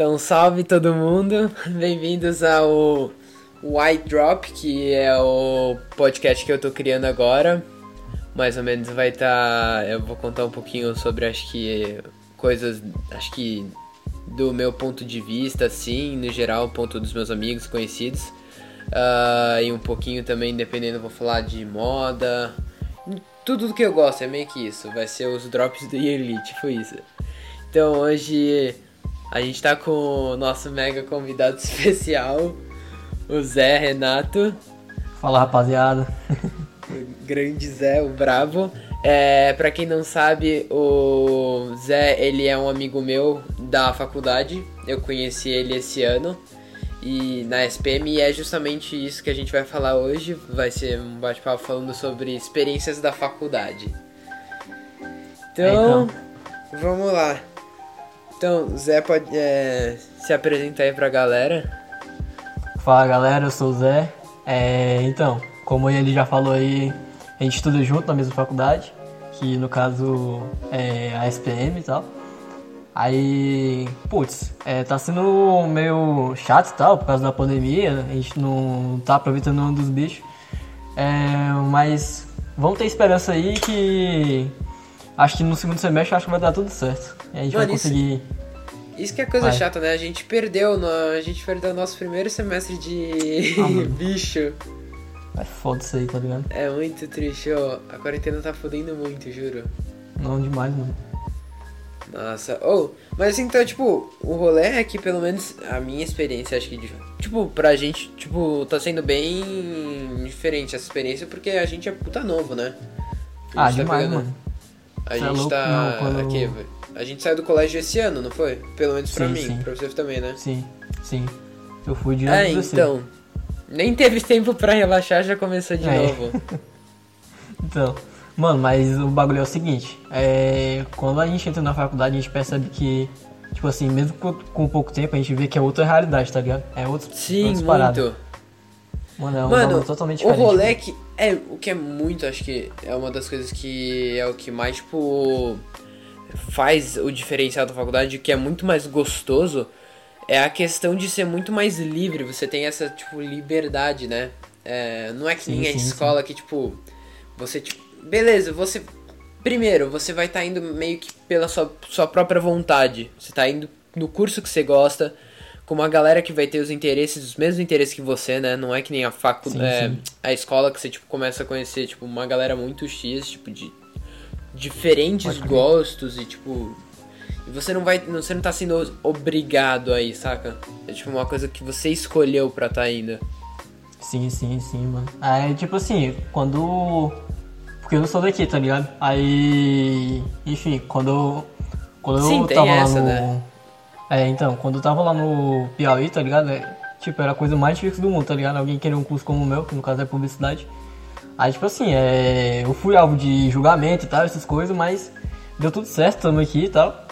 Então, salve todo mundo, bem-vindos ao White Drop, que é o podcast que eu tô criando agora. Mais ou menos vai estar. Tá, eu vou contar um pouquinho sobre, acho que, coisas, acho que do meu ponto de vista, assim, no geral, ponto dos meus amigos, conhecidos. Uh, e um pouquinho também, dependendo, vou falar de moda. Tudo do que eu gosto, é meio que isso. Vai ser os drops do Yearly, tipo isso. Então hoje a gente tá com o nosso mega convidado especial, o Zé Renato. Fala rapaziada. O grande Zé, o bravo. É, pra quem não sabe, o Zé, ele é um amigo meu da faculdade. Eu conheci ele esse ano e na SPM e é justamente isso que a gente vai falar hoje. Vai ser um bate-papo falando sobre experiências da faculdade. Então, é, então. vamos lá. Então, Zé pode é, se apresentar aí pra galera. Fala galera, eu sou o Zé. É, então, como ele já falou aí, a gente estuda junto na mesma faculdade, que no caso é a SPM e tal. Aí, putz, é, tá sendo meio chato e tal, por causa da pandemia, a gente não tá aproveitando um dos bichos. É, mas vamos ter esperança aí que acho que no segundo semestre acho que vai dar tudo certo. E a gente Mano, vai conseguir. Isso, isso que é coisa vai. chata, né? A gente perdeu, no, a gente perdeu o nosso primeiro semestre de ah, bicho. É foda isso aí, tá ligado? É muito triste, ó. A quarentena tá fodendo muito, juro. Não, demais, mano. Nossa, ou, oh, mas assim, então, tipo, o rolê é que pelo menos a minha experiência, acho que, tipo, pra gente, tipo, tá sendo bem diferente essa experiência porque a gente é puta novo, né? Ah, tá demais, pegando, mano. A é gente é tá. Não, quando... aqui, a gente saiu do colégio esse ano, não foi? Pelo menos pra sim, mim, sim. pra você também, né? Sim, sim. Eu fui de É, então. Nem teve tempo pra relaxar, já começou de é. novo. então. Mano, mas o bagulho é o seguinte, é, quando a gente entra na faculdade, a gente percebe que, tipo assim, mesmo com, pouco tempo, a gente vê que é outra realidade, tá ligado? É outro, Sim, muito. Paradas. Mano, é um Mano, totalmente diferente. O rolê que é o que é muito, acho que é uma das coisas que é o que mais, tipo, faz o diferencial da faculdade, que é muito mais gostoso, é a questão de ser muito mais livre. Você tem essa, tipo, liberdade, né? É, não é que sim, nem a escola sim. que, tipo, você, tipo, beleza, você. Primeiro, você vai estar tá indo meio que pela sua, sua própria vontade. Você está indo no curso que você gosta, com uma galera que vai ter os interesses, os mesmos interesses que você, né? Não é que nem a faculdade. É, a escola que você tipo, começa a conhecer, tipo, uma galera muito X, tipo, de diferentes gostos e tipo. E você não vai. Você não tá sendo obrigado aí, saca? É tipo uma coisa que você escolheu pra tá indo. Sim, sim, sim, mano. Aí, tipo assim, quando porque eu não sou daqui, tá ligado? Aí. Enfim, quando. Quando Sim, eu tava essa, lá no. Né? É, então, quando eu tava lá no Piauí, tá ligado? É, tipo, era a coisa mais difícil do mundo, tá ligado? Alguém queria um curso como o meu, que no caso é publicidade. Aí, tipo assim, é, eu fui alvo de julgamento e tal, essas coisas, mas deu tudo certo, estamos aqui e tal.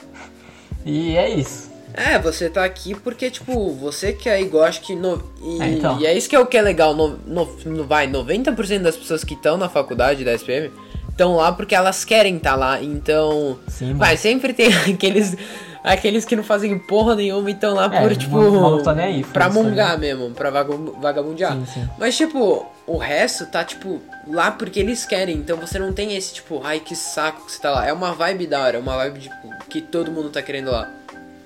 E é isso. É, você tá aqui porque, tipo, você que aí gosta que. No, e, é, então. e é isso que é o que é legal. No, no vai, 90% das pessoas que estão na faculdade da SPM estão lá porque elas querem estar tá lá. Então. Sim, vai, sempre tem aqueles. Aqueles que não fazem porra nenhuma e estão lá é, por, tipo. Não tá nem aí, pra mungar mesmo, pra vagabundear. Sim, sim. Mas, tipo, o resto tá, tipo, lá porque eles querem. Então você não tem esse, tipo, ai que saco que você tá lá. É uma vibe da hora, é uma vibe, tipo, que todo mundo tá querendo lá.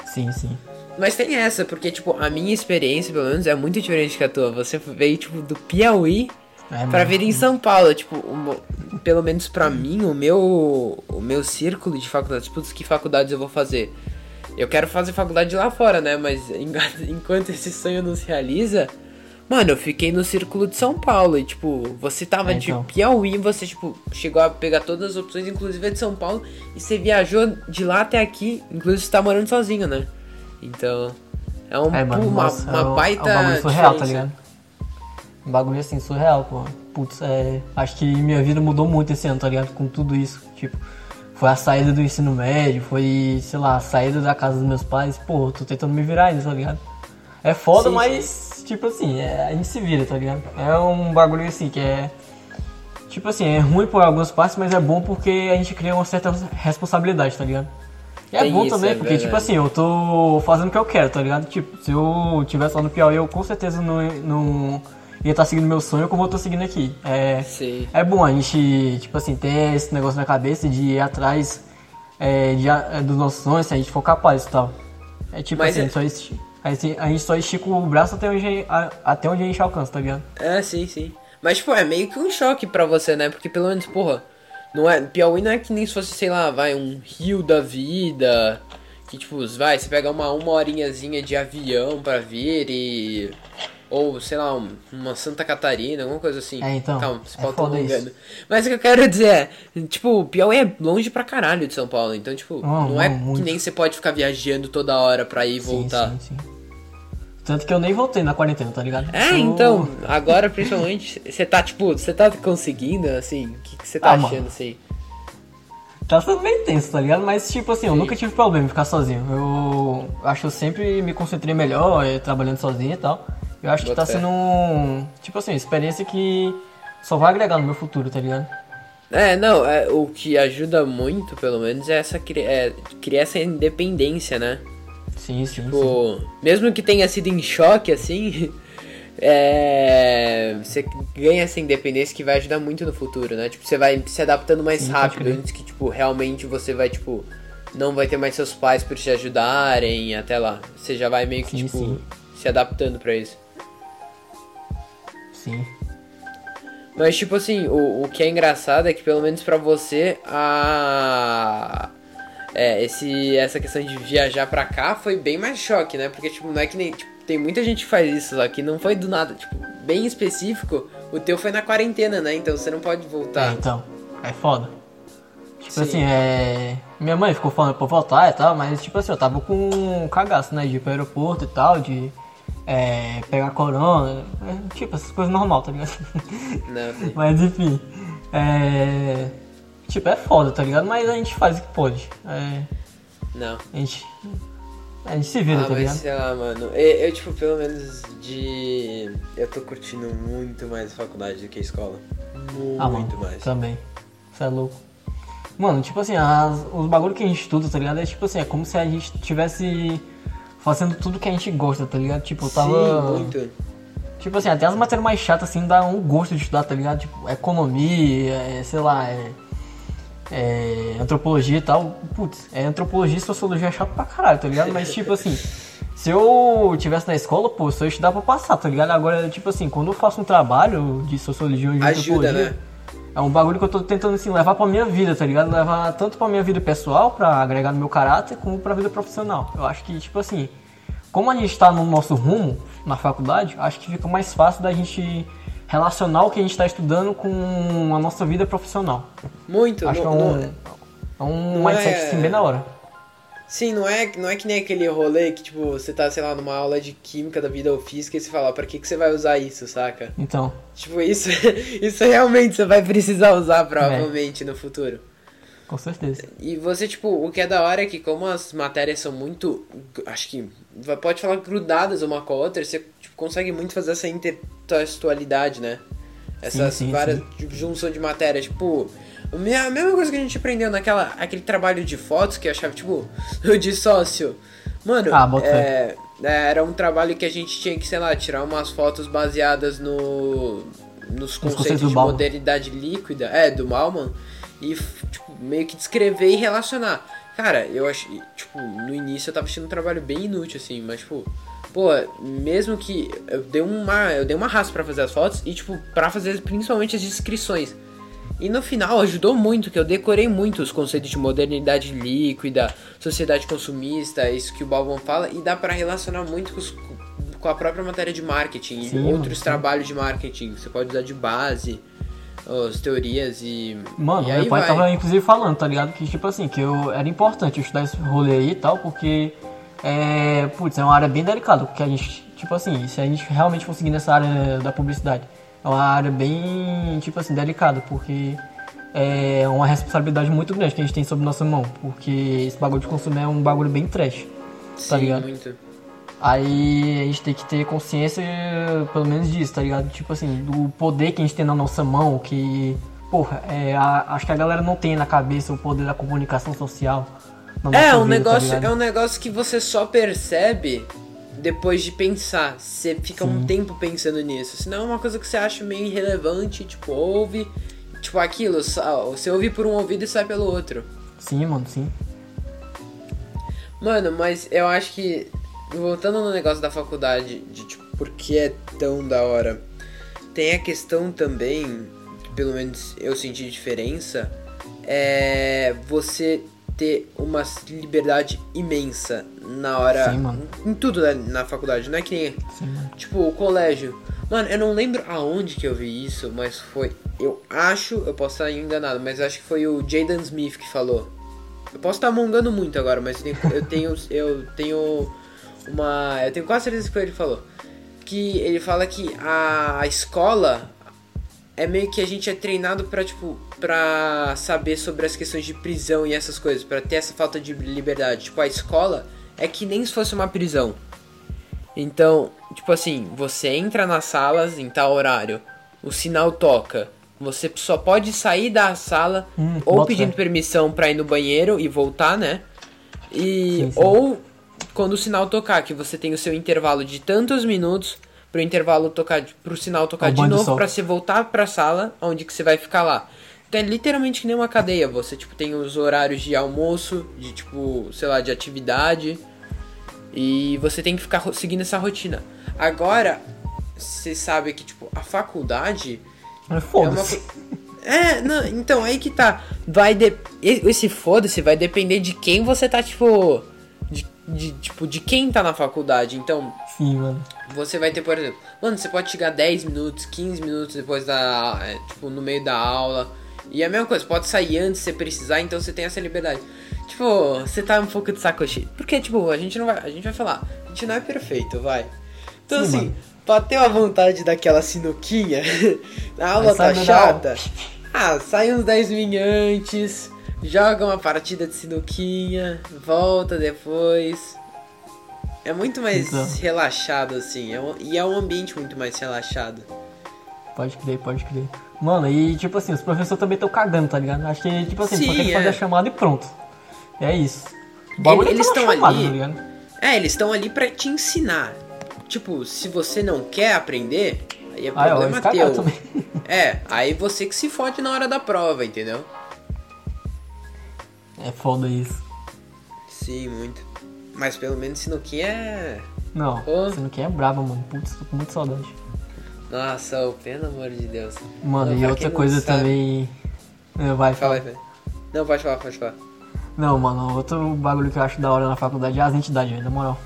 Sim, sim. Mas tem essa, porque, tipo, a minha experiência, pelo menos, é muito diferente que a tua. Você veio, tipo, do Piauí é, pra vir em São Paulo. Tipo, uma, pelo menos pra mim, o meu, o meu círculo de faculdades, tipo, que faculdades eu vou fazer? Eu quero fazer faculdade lá fora, né? Mas enquanto esse sonho não se realiza, mano, eu fiquei no círculo de São Paulo. E, tipo, você tava é, então. de Piauí, você, tipo, chegou a pegar todas as opções, inclusive a de São Paulo, e você viajou de lá até aqui, inclusive você tá morando sozinho, né? Então, é, um, é mano, uma, nossa, uma é um, baita. É um bagulho surreal, tá ligado? Um bagulho assim, surreal, pô. Putz, é, acho que minha vida mudou muito esse ano, tá ligado? Com tudo isso. Tipo, foi a saída do ensino médio, foi, sei lá, a saída da casa dos meus pais. Pô, tô tentando me virar ainda, tá ligado? É foda, sim, mas, sim. tipo assim, é, a gente se vira, tá ligado? É um bagulho assim que é. Tipo assim, é ruim por algumas partes, mas é bom porque a gente cria uma certa responsabilidade, tá ligado? E é Tem bom isso, também, é porque, tipo verdade. assim, eu tô fazendo o que eu quero, tá ligado? Tipo, se eu tivesse lá no Piauí, eu com certeza não, não ia estar seguindo meu sonho como eu tô seguindo aqui. É, Sim. é bom a gente, tipo assim, ter esse negócio na cabeça de ir atrás é, de, é, dos nossos sonhos, se a gente for capaz e tal. É tipo Mas assim, é- só esti- a gente- a gente só estica o braço até onde, a- até onde a gente alcança, tá ligado? É, sim, sim. Mas, tipo, é meio que um choque pra você, né? Porque pelo menos, porra, não é. Piauí não é que nem se fosse, sei lá, vai, um rio da vida. Que, tipo, vai, você pega uma, uma horinhazinha de avião pra vir e. Ou, sei lá, um- uma Santa Catarina, alguma coisa assim. É, então, Calma, é pode estar foda isso. Mas o que eu quero dizer é, tipo, Piauí é longe pra caralho de São Paulo. Então, tipo, Não, não, é muito. que nem você pode ficar viajando toda hora pra ir e voltar. Sim, sim, sim. Tanto que eu nem voltei na quarentena, tá ligado? É, Eu- então, agora principalmente, você tá, tipo, você tá conseguindo, assim, o que que você tá Ah, mano. achando, assim? Tá sendo bem tenso, tá ligado? Mas, tipo assim, eu Sim. nunca tive problema em ficar sozinho. Eu acho que eu sempre me concentrei melhor, eh, trabalhando sozinho e tal. Eu acho que Boto tá fé. sendo, um, tipo assim, experiência que só vai agregar no meu futuro, tá ligado? É, não, é, o que ajuda muito, pelo menos, é essa é, criar essa independência, né? Sim, sim, sim. Tipo, mesmo que tenha sido em choque, assim, é, você ganha essa independência que vai ajudar muito no futuro, né? Tipo, você vai se adaptando mais Sim, rápido, antes que, tipo, realmente você vai, tipo, não vai ter mais seus pais por te ajudarem, até lá. Você já vai meio que, Sim, tipo, sim. se adaptando pra isso. Sim. Mas, tipo assim, o, o que é engraçado é que, pelo menos pra você, a. É, esse, essa questão de viajar pra cá foi bem mais choque, né? Porque, tipo, não é que nem. Tipo, tem muita gente que faz isso lá, que não foi do nada. Tipo, bem específico, o teu foi na quarentena, né? Então você não pode É, voltar. então, é foda. Tipo Sim. assim, é. Minha mãe ficou falando pra voltar e tal, mas tipo assim, eu tava com um cagaço, né? De ir pro aeroporto e tal, de é, pegar corona, é, tipo, essas coisas normal, tá ligado? Não, sim. mas enfim. É. Tipo, é foda, tá ligado? Mas a gente faz o que pode. É, Não. a gente. A gente se vira, Ah, tá mas ligado? sei lá, mano. Eu, eu, tipo, pelo menos de. Eu tô curtindo muito mais a faculdade do que a escola. Muito Ah, mano, mais. também. Você é louco. Mano, tipo assim, as- os bagulho que a gente estuda, tá ligado? É tipo assim, é como se a gente tivesse fazendo tudo que a gente gosta, tá ligado? Tipo, eu tava. Sim, muito. Tipo assim, até as matérias mais chatas assim dá um gosto de estudar, tá ligado? Tipo, economia, é, sei lá, é, é, antropologia e tal. Putz, é antropologia e sociologia é chato pra caralho, tá ligado? Mas tipo assim, se eu tivesse na escola, pô, só ia estudar pra passar, tá ligado? Agora, tipo assim, quando eu faço um trabalho de sociologia ou de Ajuda, antropologia, né? É um bagulho que eu tô tentando assim levar pra minha vida, tá ligado? Levar tanto pra minha vida pessoal, pra agregar no meu caráter, como pra vida profissional. Eu acho que, tipo assim, como a gente tá no nosso rumo na faculdade, acho que fica mais fácil da gente relacionar o que a gente tá estudando com a nossa vida profissional. Muito. Acho que é um, não- é um não mindset é- assim bem da hora. Sim, não é, não é que nem aquele rolê que, tipo, você tá, sei lá, numa aula de química da vida ou física e você fala, pra que, que você vai usar isso, saca? Então, Tipo, isso, isso realmente você vai precisar usar provavelmente no futuro. com certeza. E você, tipo, o que é da hora é que como as matérias são muito, acho que, pode falar grudadas uma com a outra, você tipo, consegue muito fazer essa intertextualidade, né? Essas sim, várias sim. junção de matérias, tipo... A mesma coisa que a gente aprendeu naquela aquele trabalho de fotos que eu achava, tipo, de sócio. Mano, Ah, é, é, era um trabalho que a gente tinha que, sei lá, tirar umas fotos baseadas no, nos conceitos de Bauman. modernidade líquida, é, do Malman, e tipo, meio que descrever e relacionar. Cara, eu achei, tipo, no início eu tava achando um trabalho bem inútil, assim, mas, tipo, pô, mesmo que eu dei uma, eu dei uma raça pra fazer as fotos e, tipo, pra fazer principalmente as descrições. E no final ajudou muito, que eu decorei muito os conceitos de modernidade líquida, sociedade consumista, isso que o Balbon fala, e dá pra relacionar muito com, os- com a própria matéria de marketing Sim, e outros sim. trabalhos de marketing. Você pode usar de base as teorias e. Mano, e aí meu pai vai. tava inclusive falando, tá ligado? Que tipo assim, que eu, era importante eu estudar esse rolê aí e tal, porque é, putz, é uma área bem delicada, porque a gente, tipo assim, se a gente realmente conseguir nessa área da publicidade, é uma área bem, tipo assim, delicada, porque é uma responsabilidade muito grande que a gente tem sobre nossa mão, porque esse bagulho de consumo é um bagulho bem trash. tá Sim, ligado? muito. Aí a gente tem que ter consciência, pelo menos disso, tá ligado? Tipo assim, do poder que a gente tem na nossa mão, que, porra, é, a- acho que a galera não tem na cabeça o poder da comunicação social, É, um vida, tá negócio, ligado? é um negócio que você só percebe depois de pensar. Você fica um Sim. tempo pensando nisso. Senão é uma coisa que você acha meio irrelevante, tipo, ouve. Tipo, aquilo, você ouve por um ouvido e sai pelo outro. Sim, mano, sim. Mano, mas eu acho que. Voltando no negócio da faculdade, de tipo, por que é tão da hora? Tem a questão também, que pelo menos eu senti diferença, é você ter uma liberdade imensa na hora. Sim, mano. Em tudo né, na faculdade, não é que nem. Sim. Tipo, o colégio. Mano, eu não lembro aonde que eu vi isso, mas foi. Eu acho, eu posso estar enganado, mas acho que foi o Jaden Smith que falou. Eu posso estar mongando muito agora, mas eu tenho, eu tenho, eu tenho uma. Eu tenho quase certeza que foi ele que falou. Que ele fala que a, a escola é meio que a gente é treinado pra, tipo, pra saber sobre as questões de prisão e essas coisas, pra ter essa falta de liberdade. Tipo, a escola é que nem se fosse uma prisão. Então, tipo assim, você entra nas salas em tal horário, o sinal toca, você só pode sair da sala Hum, ou pedindo permissão pra ir no banheiro e voltar, né? E Sim, sim. ou quando o sinal tocar, que você tem o seu intervalo de tantos minutos pro intervalo tocar, pro sinal tocar de novo pra você voltar pra sala onde que você vai ficar lá. Então é literalmente que nem uma cadeia, você tipo tem os horários de almoço, de tipo, sei lá, de atividade, e você tem que ficar seguindo essa rotina. Agora, você sabe que, tipo, a faculdade é uma foda-se. co- É, não, então, aí que tá. Vai de... Esse foda-se vai depender de quem você tá, tipo. De, tipo, de quem tá na faculdade. Então, Sim, mano. você vai ter, por exemplo, mano, você pode chegar 10 minutos, 15 minutos depois da. é, tipo, no meio da aula. E é a mesma coisa, pode sair antes se precisar, então você tem essa liberdade. Tipo, você tá um pouco de saco cheio. Porque, tipo, a gente não vai. A gente vai falar, a gente não é perfeito, vai. Então Sim, assim, mano. bateu a vontade daquela sinuquinha, a aula tá chata. Ah, sai uns 10 minutos antes, joga uma partida de sinuquinha, volta depois. É muito mais Então. relaxado, assim. É um- e é um ambiente muito mais relaxado. Pode crer, pode crer. Mano, e tipo assim, os professores também estão cagando, tá ligado? Acho que, tipo assim, Sim, só tem que é. fazer a chamada e pronto. É isso. Eles é só estão ali- tá? É, eles estão ali pra te ensinar. Tipo, se você não quer aprender, aí é Ah, é, problema eles cagaram teu. É, aí você que se fode na hora da prova, entendeu? É foda isso. Sim, muito. Mas pelo menos Sinuquinha é. Não, Ô. você não quer é brava, mano. Putz, tô com muita saudade. Nossa, ô, pelo amor de Deus. Mano, Não, e outra coisa sabe- também. É, Vai, Fala fala. Não, pode falar, pode falar. Não, mano, outro bagulho que eu acho da hora na faculdade é as entidades, velho, na moral.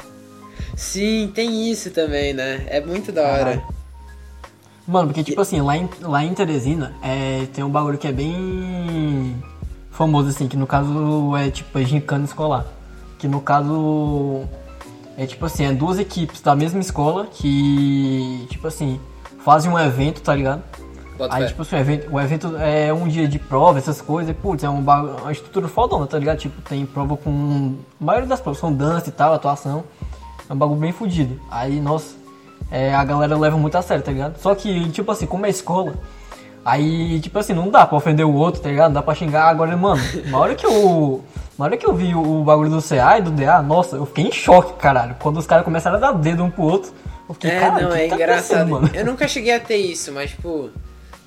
Sim, tem isso também, né? É muito da hora. Caralho. Mano, porque tipo assim, lá em, lá em Teresina é, tem um bagulho que é bem famoso, assim, que no caso é tipo é gincana escolar. Que no caso é tipo assim, é duas equipes da mesma escola que, tipo assim, fazem um evento, tá ligado? Bota Aí, fé. tipo assim, o evento, o evento é um dia de prova, essas coisas, e, putz, é um uma estrutura fodona, tá ligado? Tipo, tem prova com. A maioria das provas são dança e tal, atuação. É um bagulho bem fudido. Aí, nossa, é, a galera leva muito a sério, tá ligado? Só que, tipo assim, como é escola, aí, tipo assim, não dá pra ofender o outro, tá ligado? Não dá pra xingar. Agora, mano, na hora que eu. Na hora que eu vi o, o bagulho do CA e do DA, nossa, eu fiquei em choque, caralho. Quando os caras começaram a dar dedo um pro outro, eu fiquei, É, não, é tá engraçado. mano? Eu nunca cheguei a ter isso, mas, tipo.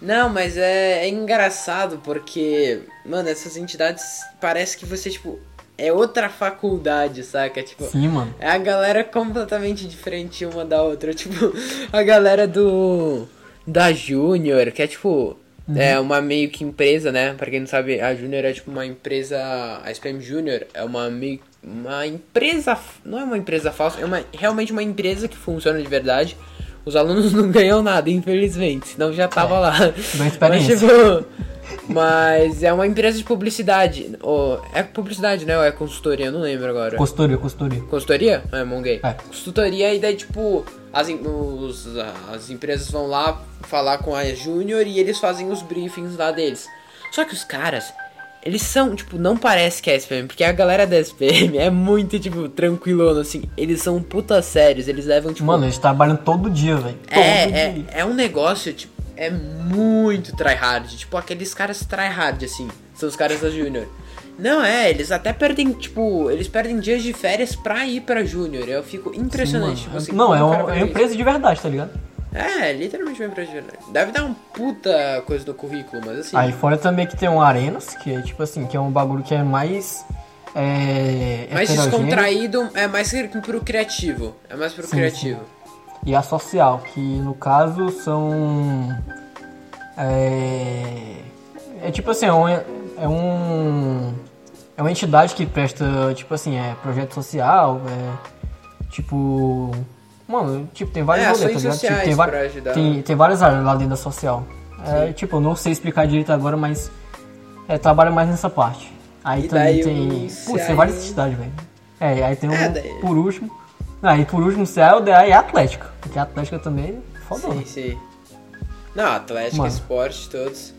Não, mas é, é engraçado porque, mano, essas entidades parece que você, tipo, é outra faculdade, saca? Tipo, Sim, mano. é a galera completamente diferente uma da outra. Tipo, a galera do. Da Júnior, que é tipo. É uma meio que empresa, né? Pra quem não sabe, a Júnior é tipo uma empresa. A SPM Júnior é uma meio. Uma empresa. Não é uma empresa falsa, é uma, realmente uma empresa que funciona de verdade. Os alunos não ganham nada, infelizmente, senão já tava lá. Dá experiência. Mas, tipo, mas é uma empresa de publicidade. Ou, é publicidade, né? Ou é consultoria? Eu não lembro agora. Costuria, costuria. Consultoria? É, monguei. É. Consultoria e daí, tipo, as, os- as empresas vão lá falar com a Júnior e eles fazem os briefings lá deles. Só que os caras, eles são, tipo, não parece que é SPM, porque a galera da SPM é muito, tipo, tranquilona, assim. Eles são puta sérios, eles levam, tipo... Mano, eles trabalham todo dia, velho. Todo É, dia. é, é um negócio, tipo, é muito tryhard. Tipo, aqueles caras tryhard, assim. São os caras da Junior. Não, é, eles até perdem, tipo, eles perdem dias de férias pra ir pra Júnior. Eu fico impressionante. Sim, assim, não, é, é uma empresa de verdade, tá ligado? É, literalmente uma empresa de verdade. Deve dar um puta coisa no currículo, mas assim. Aí fora também que tem um Arenas, que é tipo assim, que é um bagulho que é mais. É, mais descontraído, é mais pro criativo. É mais pro Sim, criativo. E a social, que no caso são. É, é tipo assim, é um, é um. É uma entidade que presta, tipo assim, é projeto social, é. Tipo. Mano, tipo, tem vários É, rolês, tá? Tipo, tem, va- tem, tem várias áreas lá dentro da social. É, tipo, eu não sei explicar direito agora, mas. É, trabalha mais nessa parte. Aí E também tem. Putz, tem várias entidades, velho. É, aí tem um, É, daí- por último. Aí por último, o CA, o DA e a Atlética. Porque a Atlética também é foda. Sim, sim. Não, Atlético, Mano. esporte, todos.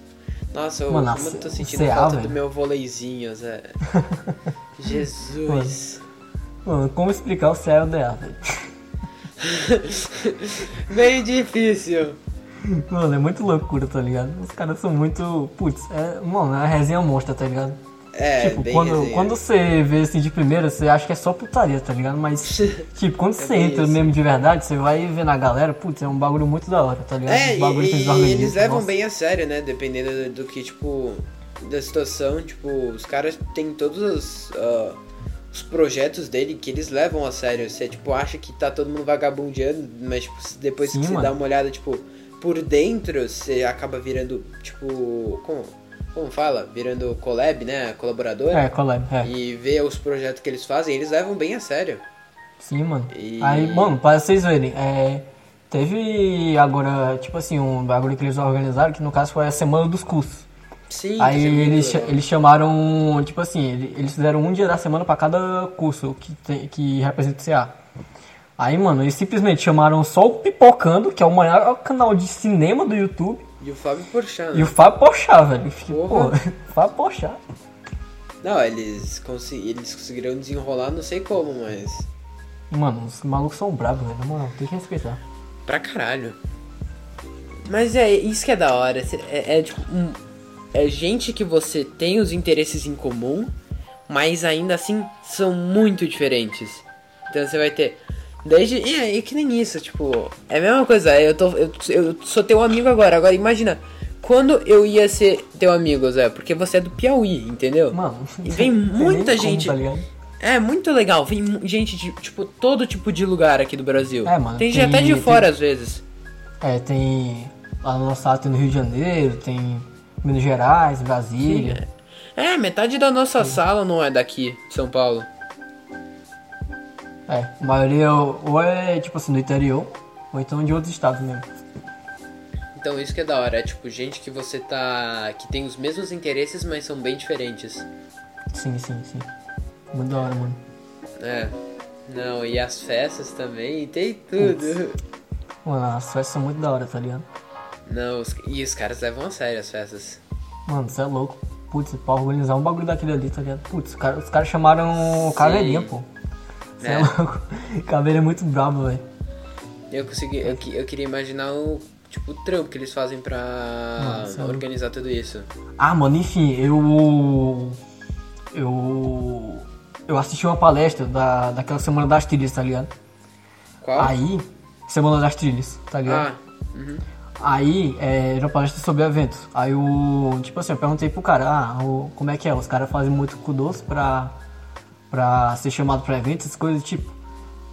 Nossa, eu, Mano, como eu tô sentindo CA, falta do meu voleizinho, Zé. Jesus. Mano, como explicar o CA e o DA, velho? Bem difícil. Mano, é muito loucura, tá ligado? Os caras são muito. Putz, é. Mano, é a resenha monstra, tá ligado? É, tipo, quando, resenha. quando você vê assim de primeira, você acha que é só putaria, tá ligado? Mas, tipo, quando você bem entra isso. mesmo de verdade, você vai ver na galera, putz, é um bagulho muito da hora, tá ligado? É, Os bagulho que e, eles e eles levam nossa. bem a sério, né? Dependendo do, do que, tipo, da situação. Tipo, os caras têm todos os, ah, os projetos dele que eles levam a sério. Você, tipo, acha que tá todo mundo vagabundeando, mas, tipo, depois Sim, que você mano. dá uma olhada, tipo, por dentro, você acaba virando, tipo, como, como fala? Virando collab, né? Colaborador. É, collab, é. E ver os projetos que eles fazem, eles levam bem a sério. Sim, mano. E- Aí, mano, pra vocês verem, é, teve agora, tipo assim, um bagulho que eles organizaram, que no caso foi a Semana dos Cursos. Sim, Aí eles, legal. eles chamaram, tipo assim, ele- eles fizeram um dia da semana pra cada curso que, tem, que representa o CA. Aí, mano, eles simplesmente chamaram só o Pipocando, que é o maior canal de cinema do YouTube, E o Fábio Porchat, e né? o Fábio Pochá, velho. Porra. Pô, Fábio Pochá. Não, eles, eles conseguiram desenrolar, não sei como, mas. Mano, os malucos são bravos, velho. Na moral, tem que respeitar. Pra caralho. Mas é isso que é da hora. É, é tipo. um- é gente que você tem os interesses em comum, mas ainda assim são muito diferentes. Então você vai ter. Desde. E é e que nem isso, tipo. É a mesma coisa. Eu, tô, eu, eu sou teu amigo agora. Agora imagina. Quando eu ia ser teu amigo, Zé? Porque você é do Piauí, entendeu? Mano, E vem tem muita gente. tá? É muito legal, vem gente de, tipo, todo tipo de lugar aqui do Brasil. É, mano, tem gente tem- até de tem- fora às vezes. É, tem. Lá no nosso estado tem no Rio de Janeiro, tem Minas Gerais, Brasília. É, metade da nossa sala não é daqui, de São Paulo. É, a maioria ou é tipo assim do interior, ou então de outros estados mesmo. Então isso que é da hora, é tipo gente que você tá. que tem os mesmos interesses, mas são bem diferentes. Sim, sim, sim. Muito da hora, mano. É. Não, e as festas também, tem tudo. Mano, as festas são muito da hora, tá ligado? Não, os- e os caras levam a sério as festas. Mano, você é louco. Putz, pra organizar um bagulho daquele ali, tá ligado? Putz, os caras os caras chamaram Caveirinha, pô. Você é. É. louco. Caveira é muito brabo, velho. Eu consegui. Eu, eu queria imaginar o. Tipo, o trampo que eles fazem pra Nossa, é organizar tudo isso. Ah, mano, enfim, eu. Eu. Eu assisti uma palestra da, daquela Semana das Trilhas, tá ligado? Qual? Aí. Semana das Trilhas, tá ligado? Ah, uhum. Aí, é, era uma palestra sobre eventos. Aí o. Tipo assim, eu perguntei pro cara, ah, o, como é que é? Os caras fazem muito com doce pra. Pra ser chamado pra eventos, essas coisas, tipo.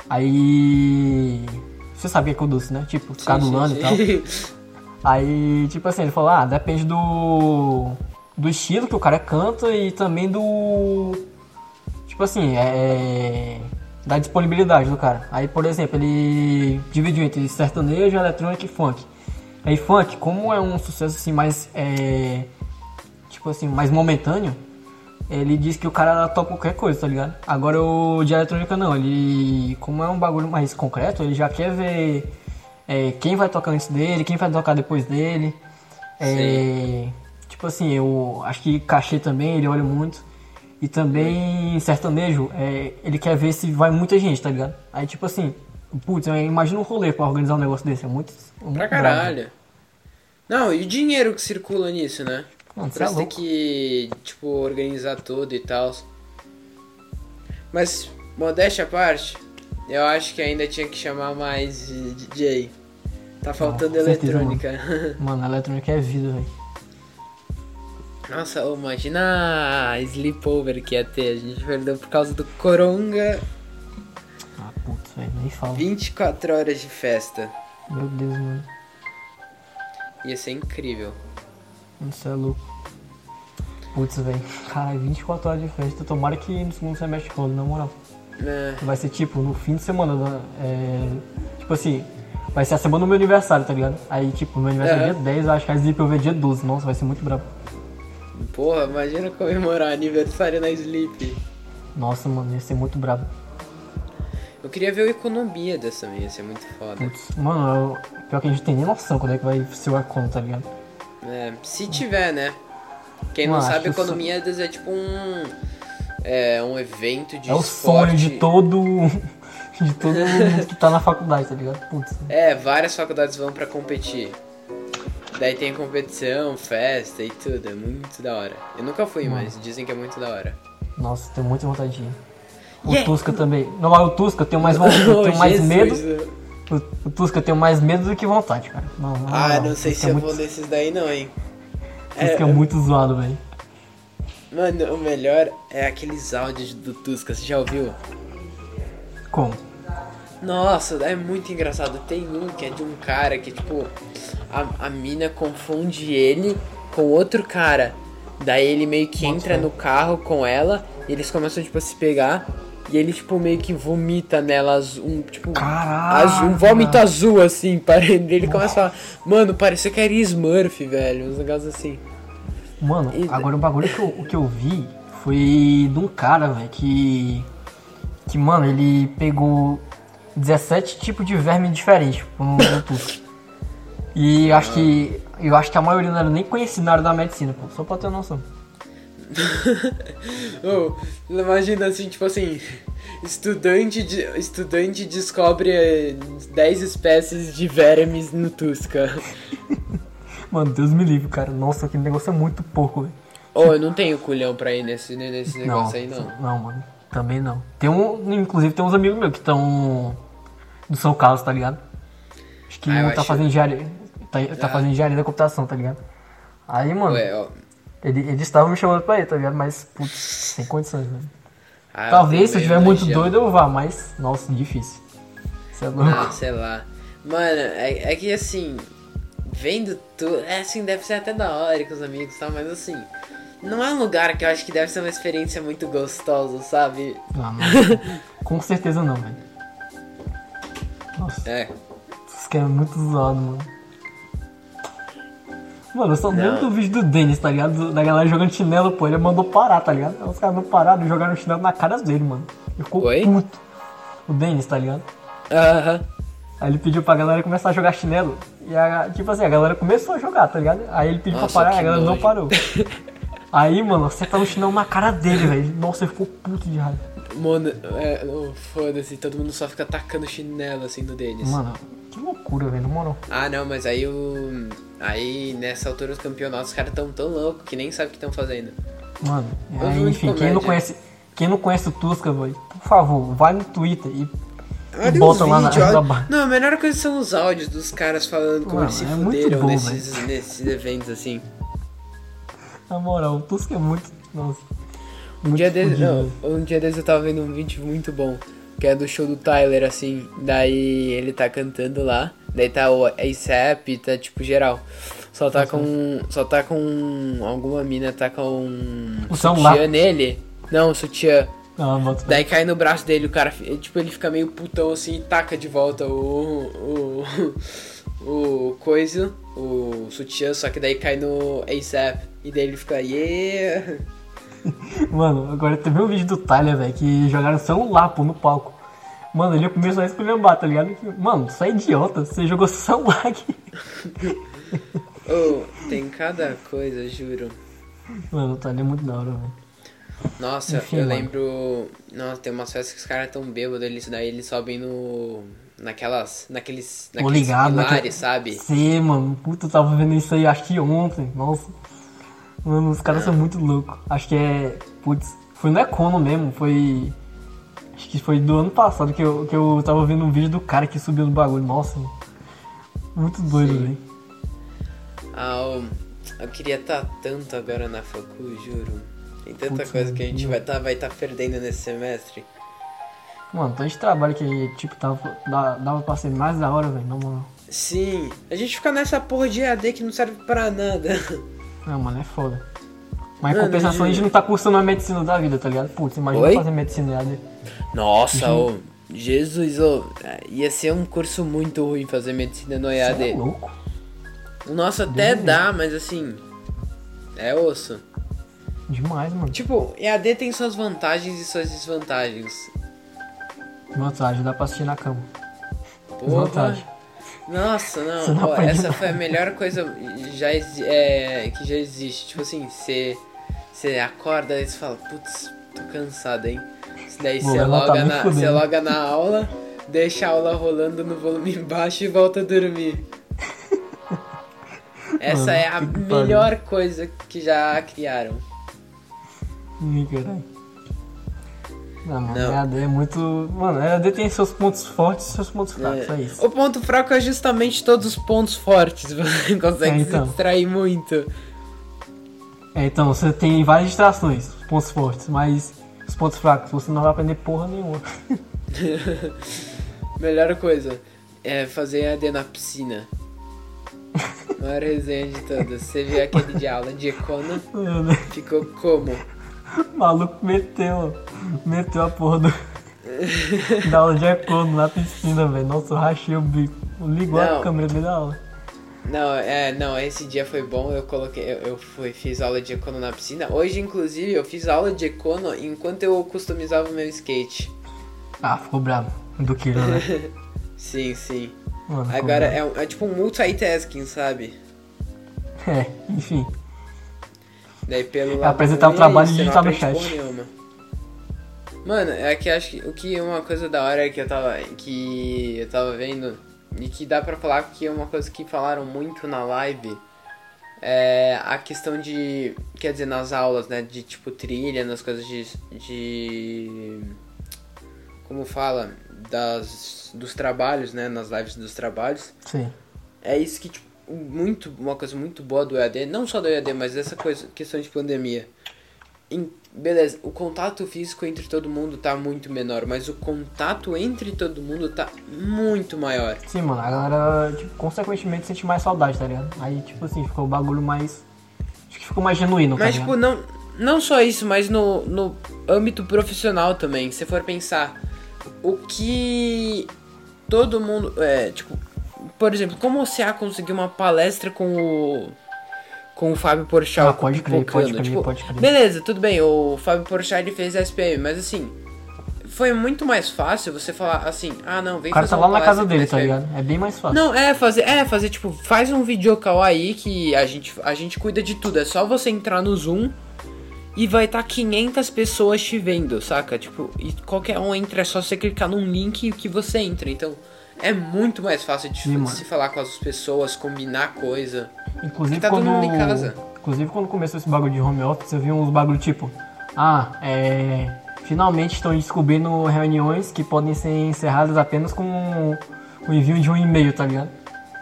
Aí. Você sabe o que é doce, né? Tipo, ficar adulando sim, e tal. Aí, tipo assim, ele falou, ah, depende do. do estilo que o cara canta e também do. Tipo assim, é. da disponibilidade do cara. Aí, por exemplo, ele dividiu entre sertanejo, eletrônico e funk. Aí, funk, como é um sucesso assim mais. É, tipo assim, mais momentâneo, ele diz que o cara topa qualquer coisa, tá ligado? Agora o de eletrônica não, ele. Como é um bagulho mais concreto, ele já quer ver é, quem vai tocar antes dele, quem vai tocar depois dele. É, tipo assim, eu acho que cachê também, ele olha muito. E também sertanejo, é, ele quer ver se vai muita gente, tá ligado? Aí tipo assim, putz, imagina um rolê pra organizar um negócio desse, é muito. muito Pra caralho. Não, e o dinheiro que circula nisso, né? Mano, você Pra é você ter louco. que, tipo, organizar tudo e tal. Mas, modéstia à parte, eu acho que ainda tinha que chamar mais DJ. Tá faltando com certeza, eletrônica. Mano, a eletrônica é vida, velho. Nossa, imagina a sleepover que ia ter. A gente perdeu por causa do Coronga Ah, putz, velho, nem fala. 24 horas de festa. Meu Deus, mano. Ia ser incrível. Isso é louco. Putz, velho. Caralho, 24 horas de festa. Tomara que no segundo semestre role, na moral. É, Vai ser tipo, no fim de semana, é, tipo assim, vai ser a semana do meu aniversário, tá ligado? Aí, tipo, meu aniversário é Aham. dia 10, eu acho que a Sleep eu ver dia 12. Nossa, vai ser muito brabo. porra, imagina comemorar aniversário na Sleep. Nossa, mano, ia ser muito brabo. Eu queria ver o Economia dessa também, ia ser muito foda. Putz, mano, eu, pior que a gente tem nem noção quando é que vai ser o Econ, tá ligado? É, se tiver, né? Quem não Não, sabe, acho que Economia é tipo um. É um evento de é o esporte. sonho de todo. de todo mundo que tá na faculdade, tá ligado? Putz. É, várias faculdades vão pra competir. Daí tem competição, festa e tudo, é muito da hora. Eu nunca fui, mas dizem que é muito da hora. Nossa, tenho muita vontade de ir. O Yeah. Tusca também. Não, o Tusca eu tenho mais vontade. Eu tenho Oh, mais Jesus. medo. O, Tusca eu tenho mais medo do que vontade, cara. Não, na Ah, moral, não sei se é eu muito, vou nesses daí não, hein. Tusca é muito zoado, velho. Mano, o melhor é aqueles áudios do Tusca, você já ouviu? Como? Nossa, é muito engraçado. Tem um que é de um cara que, tipo, a, a mina confunde ele com outro cara. Daí ele meio que entra fé. no carro com ela e eles começam, tipo, a se pegar. E ele, tipo, meio que vomita nela azul, um, tipo, Caraca! azul, um vômito azul, assim, para ele. Ele começa a falar, mano, parecia que era Smurf, velho. Uns negócios assim. Mano, E- agora o bagulho que eu, o que eu vi foi de um cara, velho, que. Que, mano, ele pegou 17 tipos de verme diferentes tipo, no Tusca. E acho que. Eu acho que a maioria não era nem conhecida na área da medicina, pô. Só pra ter noção. Ô, imagina assim, tipo assim, estudante, de, estudante descobre eh, 10 espécies de vermes no Tusca. Mano, Deus me livre, cara. Nossa, aquele negócio é muito pouco, velho. Ô, eu não tenho culhão pra ir nesse, nesse negócio aí, não. Não, mano. Também não. Tem um. Inclusive tem uns amigos meus que estão. Do São Carlos, tá ligado? Acho que Ah, um tá acho- fazendo engenharia. Tá, tá Ah. fazendo engenharia da computação, tá ligado? Aí, mano, Ué, ó. Ele, eles estavam me chamando pra ir, tá ligado? Mas, putz, sem condições, velho. Ah, Talvez se eu estiver muito doido eu vá, mas, nossa, difícil. Você é louco. Ah, sei lá. Mano, é, é que assim, vendo tudo, é assim, deve ser até da hora com os amigos e tal, mas assim, não é um lugar que eu acho que deve ser uma experiência muito gostosa, sabe? Não, não. Com certeza não, velho. Nossa, É. isso que é muito zoado, mano. Mano, eu só Não. lembro do vídeo do Denis, tá ligado? Da galera jogando chinelo, pô. Ele mandou parar, tá ligado? Os caras não pararam e jogaram chinelo na cara dele, mano. Ele ficou Oi? puto. O Denis, tá ligado? Aham. Aí ele pediu pra galera começar a jogar chinelo. E a, tipo assim, a galera começou a jogar, tá ligado? Aí ele pediu Nossa, pra parar, a galera não nojo. parou. Aí, mano, acertaram o chinelo na cara dele, velho. Nossa, ele ficou puto de raiva. Mano, é, oh, foda-se, todo mundo só fica tacando chinelo assim no Denis. Mano, que loucura, velho, na moral. Ah, não, mas aí o. Aí nessa altura dos campeonatos os caras tão tão loucos que nem sabe o que estão fazendo. Mano, aí, de enfim, quem não conhece. Quem não conhece o Tusca, velho, por favor, vai no Twitter e Olha bota lá na vídeos, ajuda olha-. Não, a melhor coisa são os áudios dos caras falando como Mano, eles se é fuderam bom, nesses, nesses eventos assim. Na moral, o Tusca é muito. Nossa. Um dia, desse, não, um dia desse eu tava vendo um vídeo muito bom, que é do show do Tyler, assim. Daí ele tá cantando lá, daí tá o ASAP, tá tipo geral. Só tá com. Só tá com. Alguma mina tá com O sutiã nele. Não, sutiã. Ah. Daí cai no braço dele, o cara, tipo, ele fica meio putão assim e taca de volta o. o. o coisa, o sutiã, só que daí cai no ASAP. E daí ele fica, yeah! Mano, agora teve um vídeo do Tyler, velho, que jogaram celular, pô, no palco. Mano, ele começou a esculhambar, tá ligado? Mano, você é idiota, você jogou celular aqui. Oh, tem cada coisa, juro. Mano, o Tyler é muito da hora, velho. Nossa, Enfim, eu mano. lembro. Nossa, tem umas festas que os caras tão bêbados, eles daí eles sobem no. Naquelas. Naqueles. Naqueles ligado, pilares, naquele- sabe? Sim, mano, puta, eu tava vendo isso aí, acho que ontem, nossa. Mano, os caras são muito loucos. Acho que é. Putz, foi no Econo mesmo, foi. Acho que foi do ano passado que eu, que eu tava vendo um vídeo do cara que subiu no bagulho. Nossa, muito doido, velho. Ah, eu, queria estar tanto agora na facu, juro. Tem tanta Putz, coisa que a gente mano. vai estar vai tá perdendo nesse semestre. Mano, tanto trabalho que, tipo, tava, dava, dava pra ser mais da hora, velho, na moral. Sim, a gente fica nessa porra de EAD que não serve pra nada. Não, mano, é foda. Mas em compensação a gente não tá cursando a medicina da vida, tá ligado? Putz, imagina Oi? fazer medicina EAD. Nossa, ô, Jesus, ô, ia ser um curso muito ruim fazer medicina no EAD. é louco. O nosso até Deus dá, mas assim, é osso. Demais, mano. Tipo, EAD tem suas vantagens e suas desvantagens. Vantagem, dá pra assistir na cama. Porra. Desvantagem. Nossa, não, não aprende essa foi a melhor coisa já é, que já existe. Tipo assim, você você acorda e você fala, putz, tô cansado, hein? Daí Vou você loga, na, você loga na aula, deixa a aula rolando no volume baixo e volta a dormir. Essa Mano, é a que pariu. melhor coisa que já criaram. Ih, caralho. Não, mano, Não. EAD é muito. Mano, EAD tem seus pontos fortes e seus pontos fracos, é, isso. O ponto fraco é justamente todos os pontos fortes. Você consegue É, então. se distrair muito. É, então, você tem várias distrações, os pontos fortes, mas os pontos fracos você não vai aprender porra nenhuma. Melhor coisa é fazer AD na piscina. Maior resenha de todas. Você viu aquele de aula de econo? Ficou como? O maluco meteu, meteu a porra do. da aula de econo na piscina, velho. Nossa, eu rachei o bico. Ligou Não. a câmera dele da aula. Não, é, não, esse dia foi bom, eu coloquei, eu, eu fui, fiz aula de econo na piscina. Hoje, inclusive, eu fiz aula de econo enquanto eu customizava o meu skate. Ah, ficou bravo. Do que, né? Sim, sim. Mano, Agora é, é tipo um multitasking, sabe? É, enfim. Daí pelo lado apresentar o trabalho e não digitar no chat. Mano, é que acho que o que uma coisa da hora que eu tava que eu tava vendo e que dá pra falar que é uma coisa que falaram muito na live é a questão de, quer dizer, nas aulas, né, de tipo trilha, nas coisas de de como fala, das dos trabalhos, né, nas lives dos trabalhos. Sim. É isso que, tipo, muito, uma coisa muito boa do EAD, não só do EAD, mas dessa coisa, questão de pandemia. Em- beleza, o contato físico entre todo mundo tá muito menor, mas o contato entre todo mundo tá muito maior. Sim, mano, a galera, tipo, consequentemente sente mais saudade, tá ligado? Aí, tipo assim, ficou o bagulho mais. Acho que ficou mais genuíno, tá Mas, ligado? tipo, não, não só isso, mas no, no âmbito profissional também. Se for pensar, o que todo mundo. É, tipo, por exemplo, como o CA conseguiu uma palestra com o. Com o Fábio Porchat Ah, pode crer, pode crer, tipo, pode crer. Beleza, tudo bem, o Fábio Porchat ele fez a SPM, mas assim. Foi muito mais fácil você falar assim, ah não, vem O cara fazer tá lá na casa dele, tá ligado? É bem mais fácil. Não, é fazer, é fazer tipo, faz um videocall aí que a gente, a gente cuida de tudo. É só você entrar no Zoom e vai estar tá 500 pessoas te vendo, saca? Tipo, e qualquer um entra, é só você clicar num link que você entra. Então, é muito mais fácil de Sim, se falar com as pessoas, combinar coisa. Inclusive Tá todo quando. mundo em casa. Inclusive quando começou esse bagulho de home office, eu vi uns bagulho tipo. Ah, é. Finalmente estão descobrindo reuniões que podem ser encerradas apenas com o envio de um e-mail, tá ligado?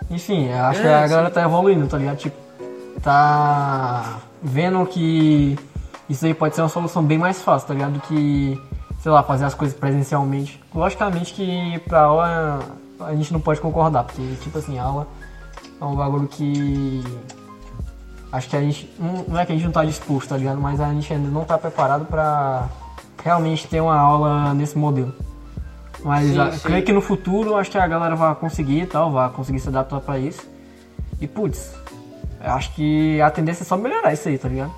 Enfim, eu acho que É, a sim. galera tá evoluindo, tá ligado? Tipo, tá vendo que isso aí pode ser uma solução bem mais fácil, tá ligado? Do que, sei lá, fazer as coisas presencialmente. Logicamente que pra aula a gente não pode concordar, porque, tipo assim, aula é um bagulho que acho que a gente não é que a gente não tá disposto, tá ligado? Mas a gente ainda não tá preparado pra realmente ter uma aula nesse modelo. Mas Sim, a- sim. creio que no futuro acho que a galera vai conseguir e tal, vai conseguir se adaptar pra isso. E putz, acho que a tendência é só melhorar isso aí, tá ligado?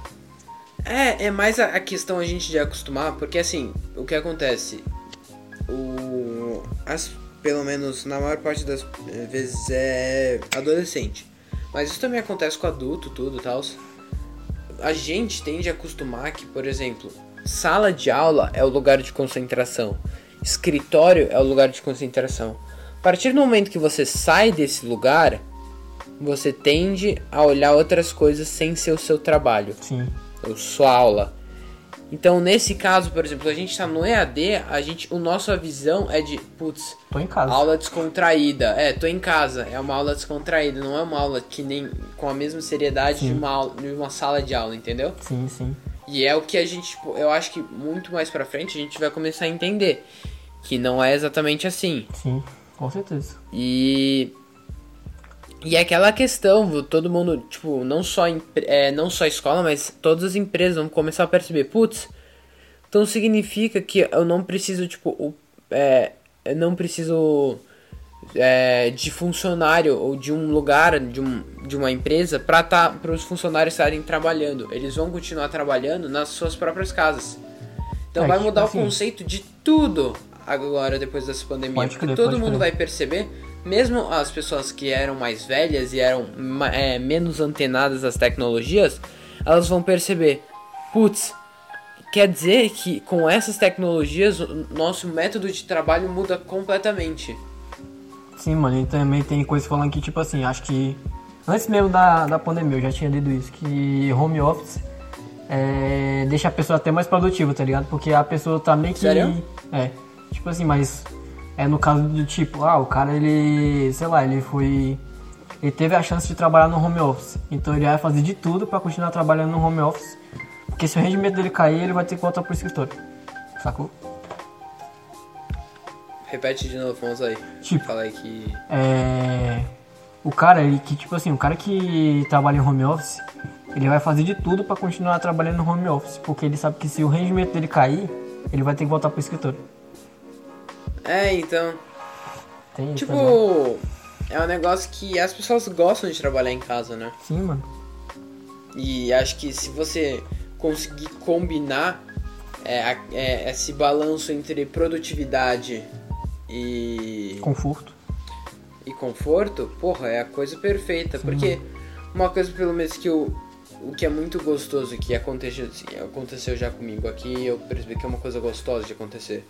É, é mais a, a questão a gente de acostumar, porque assim, o que acontece? O. As, pelo menos na maior parte das eh, vezes é adolescente. Mas isso também acontece com adulto, tudo tal. A gente tende a acostumar que, por exemplo, sala de aula é o lugar de concentração. Escritório é o lugar de concentração. A partir do momento que você sai desse lugar, você tende a olhar outras coisas sem ser o seu trabalho, Sim. ou sua aula. Então, nesse caso, por exemplo, a gente tá no EAD, a gente, o nossa visão é de, putz, Tô em casa. aula descontraída. É, tô em casa, é uma aula descontraída, não é uma aula que nem com a mesma seriedade de Sim. uma, aula, de uma sala de aula, entendeu? Sim, sim. E é o que a gente, tipo, eu acho que muito mais pra frente a gente vai começar a entender que não é exatamente assim. Sim, com certeza. E e é aquela questão, todo mundo, tipo, não só é, não só a escola, mas todas as empresas vão começar a perceber, putz, então significa que eu não preciso, tipo, o, é, eu não preciso é, de funcionário ou de um lugar, de, um, de uma empresa para tá, os funcionários estarem trabalhando. Eles vão continuar trabalhando nas suas próprias casas. Então É, vai tipo mudar assim- o conceito de tudo agora depois dessa pandemia. Porque crer, todo mundo crer. vai perceber, mesmo as pessoas que eram mais velhas e eram é, menos antenadas às tecnologias, elas vão perceber, putz, quer dizer que com essas tecnologias o nosso método de trabalho muda completamente. Sim, mano, e também tem coisa falando que, tipo assim, acho que antes mesmo da, da pandemia eu já tinha lido isso, que home office é, deixa a pessoa até mais produtiva, tá ligado? Porque a pessoa tá meio que. Sério? É. Tipo assim, mas é no caso do tipo, ah, o cara ele. sei lá, ele foi. Ele teve a chance de trabalhar no home office. Então ele vai fazer de tudo pra continuar trabalhando no home office. Porque se o rendimento dele cair, ele vai ter que voltar pro escritório. Sacou? Repete de novo, vamos aí. Tipo, Fala aí que. É. O cara, ele que, tipo assim, o cara que trabalha em home office, ele vai fazer de tudo pra continuar trabalhando no home office. Porque ele sabe que se o rendimento dele cair, ele vai ter que voltar pro escritório. É, então. Tem isso? Tipo, é um negócio que as pessoas gostam de trabalhar em casa, né? Sim, mano. E acho que se você conseguir combinar é, é, esse balanço entre produtividade e, Conforto. e conforto, porra, é a coisa perfeita. Porque uma coisa, pelo menos, que eu, o que é muito gostoso que aconteceu, assim, aconteceu já comigo aqui, eu percebi que é uma coisa gostosa de acontecer.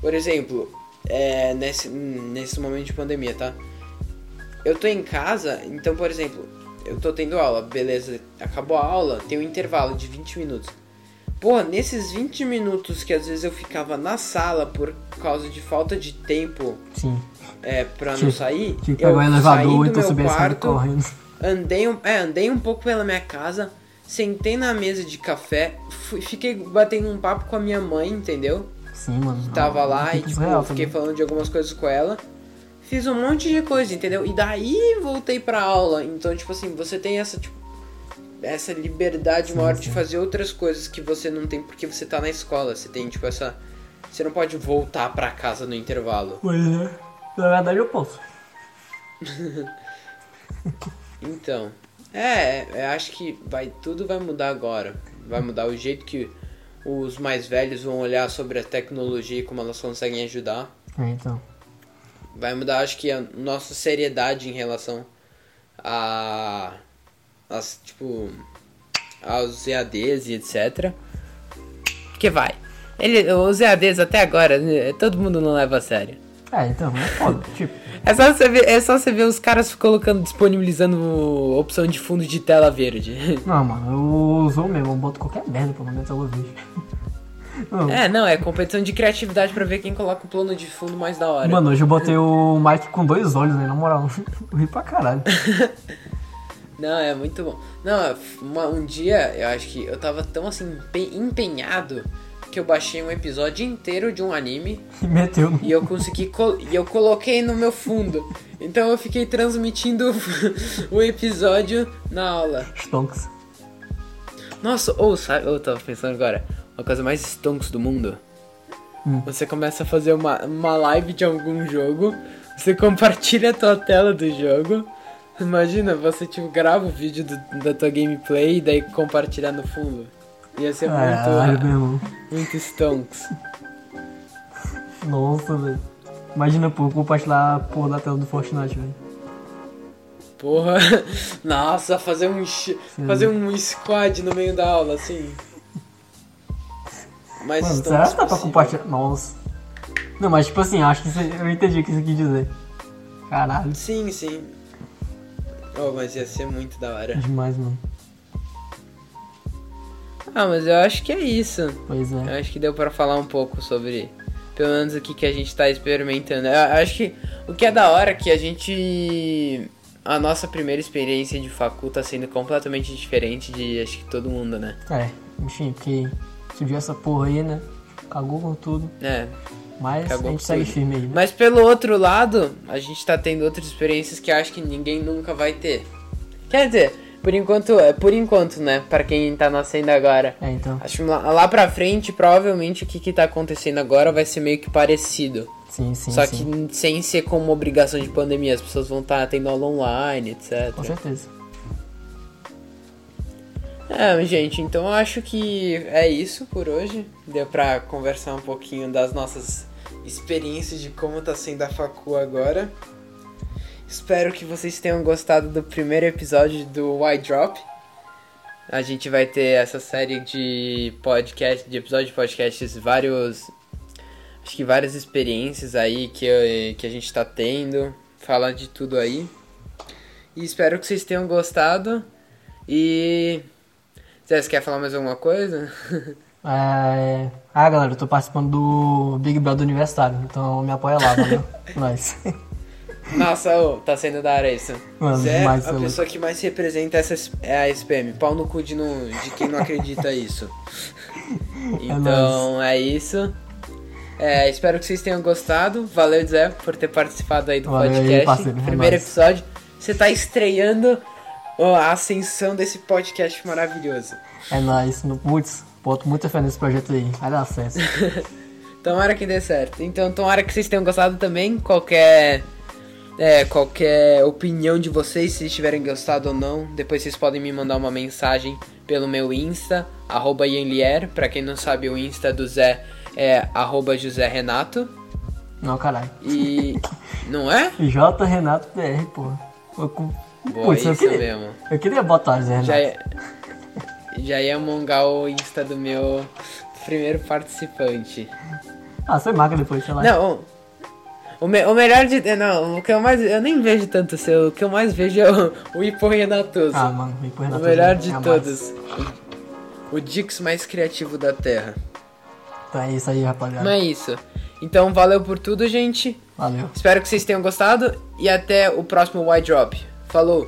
Por exemplo, é, nesse, nesse momento de pandemia, tá? Eu tô em casa, então, por exemplo, eu tô tendo aula, beleza, acabou a aula, tem um intervalo de 20 minutos. Pô, nesses 20 minutos que às vezes eu ficava na sala por causa de falta de tempo Sim. é, pra não sair, Tipo, eu pegar o saí elevador do meu quarto, correndo. andei um, é, andei um pouco pela minha casa, sentei na mesa de café, fui- fiquei batendo um papo com a minha mãe, entendeu? Sim, mano. Tava Não, lá e que tipo, desreal fiquei também. falando de algumas coisas com ela. Fiz um monte de coisa, entendeu? E daí voltei pra aula. Então, tipo assim, você tem essa, tipo, essa liberdade maior de sim. fazer outras coisas que você não tem porque você tá na escola. Você tem, tipo, essa. Você não pode voltar pra casa no intervalo. Pois é. Na verdade eu posso. Então, é, eu acho que vai tudo vai mudar agora. Vai mudar o jeito que os mais velhos vão olhar sobre a tecnologia e como elas conseguem ajudar. É, então. Vai mudar, acho que a nossa seriedade em relação a as tipo aos EADs e etc. Que vai. Ele, os EADs até agora, né, todo mundo não leva a sério. É, então, é foda. tipo, É só você ver, é só você ver os caras colocando, disponibilizando opção de fundo de tela verde. não, mano, eu uso mesmo, eu boto qualquer merda pelo menos eu vejo. Não, É, não, é competição de criatividade pra ver quem coloca o plano de fundo mais da hora. Mano, hoje eu botei o Mike com dois olhos, né? Na moral, eu ri pra caralho. Não, é muito bom. Não, uma- um dia eu acho que eu tava tão assim empe- empenhado que eu baixei um episódio inteiro de um anime E meteu no. e eu consegui e eu coloquei no meu fundo. Então eu fiquei transmitindo o episódio na aula. Stonks. Nossa, ou sabe, eu tava pensando agora, uma coisa mais stonks do mundo. Hum. Você começa a fazer uma, uma live de algum jogo, você compartilha a tua tela do jogo. Imagina, você tipo grava o vídeo do- da tua gameplay e daí compartilhar no fundo. Ia ser Caralho, muito, meu irmão. muito stonks. Nossa, velho. Imagina, pô, compartilhar a porra da tela do Fortnite, velho. Porra, nossa, fazer um ch- fazer um squad no meio da aula, assim. Mas Mano, será que dá pra compartilhar? Nossa. Não, mas tipo assim, acho que isso- eu entendi o que isso quis dizer. Caralho. Sim, sim. Oh, mas ia ser muito da hora. Demais, mano. Ah, mas eu acho que é isso. Pois é. Eu acho que deu pra falar um pouco sobre, pelo menos o que, que a gente tá experimentando. Eu acho que o que é da hora é que a gente. A nossa primeira experiência de facu tá sendo completamente diferente de acho que todo mundo, né? É, enfim, porque surgiu essa porra aí, né? Cagou com tudo. É. Mas Cagou a gente segue firme aí, né? Mas pelo outro lado, a gente tá tendo outras experiências que acho que ninguém nunca vai ter. Quer dizer, por enquanto, é por enquanto, né? Pra quem tá nascendo agora. É, então. Acho que lá, lá pra frente, provavelmente o que, que tá acontecendo agora vai ser meio que parecido. Sim, sim, Só sim. que sem ser como obrigação de pandemia, as pessoas vão estar tendo aula online, etc. Com certeza. É, gente, então eu acho que é isso por hoje. Deu pra conversar um pouquinho das nossas experiências de como tá sendo a facu agora. Espero que vocês tenham gostado do primeiro episódio do Y Drop. A gente vai ter essa série de podcast, de episódios de podcasts, vários. Acho que várias experiências aí que, que a gente tá tendo. Falar de tudo aí. E espero que vocês tenham gostado. E. Zé, você quer falar mais alguma coisa? É... Ah, galera, eu tô participando do Big Brother Universitário, então me apoia lá, valeu? Nós. Nossa, ô, tá sendo da hora isso. Mano, Zé, demais, a tá pessoa que mais representa essa é a SPM. Pau no cu de, não, de quem não acredita isso. Então é isso. É, espero que vocês tenham gostado. Valeu, Zé, por ter participado aí do Valeu podcast. parceiro, é Primeiro episódio. Você tá estreando a ascensão desse podcast maravilhoso. É nóis. Putz, boto muita fé nesse projeto aí. Vai dar certo. Tomara que dê certo. Então, tomara que vocês tenham gostado também. Qualquer. É, qualquer opinião de vocês, se tiverem gostado ou não, depois vocês podem me mandar uma mensagem pelo meu Insta, arroba Ianlier. Pra quem não sabe, o Insta do Zé é arroba José Renato. Não, caralho. E. não é? J Renato PR, porra. Eu Boa, Putz, eu isso queria, mesmo. eu queria botar Zé Renato. Já ia, já ia mongar o Insta do meu primeiro participante. Ah, você marca depois, sei lá. Não, o, me- o melhor de. Não, o que eu mais. Eu nem vejo tanto o seu. O que eu mais vejo é o, o Ipo Renatoso. Ah, mano, o Renato. melhor Zé, de é mais. todos. O, o Dix mais criativo da Terra. Então é isso aí, rapaziada. Mas é isso. Então valeu por tudo, gente. Valeu. Espero que vocês tenham gostado. E até o próximo Y Drop. Falou!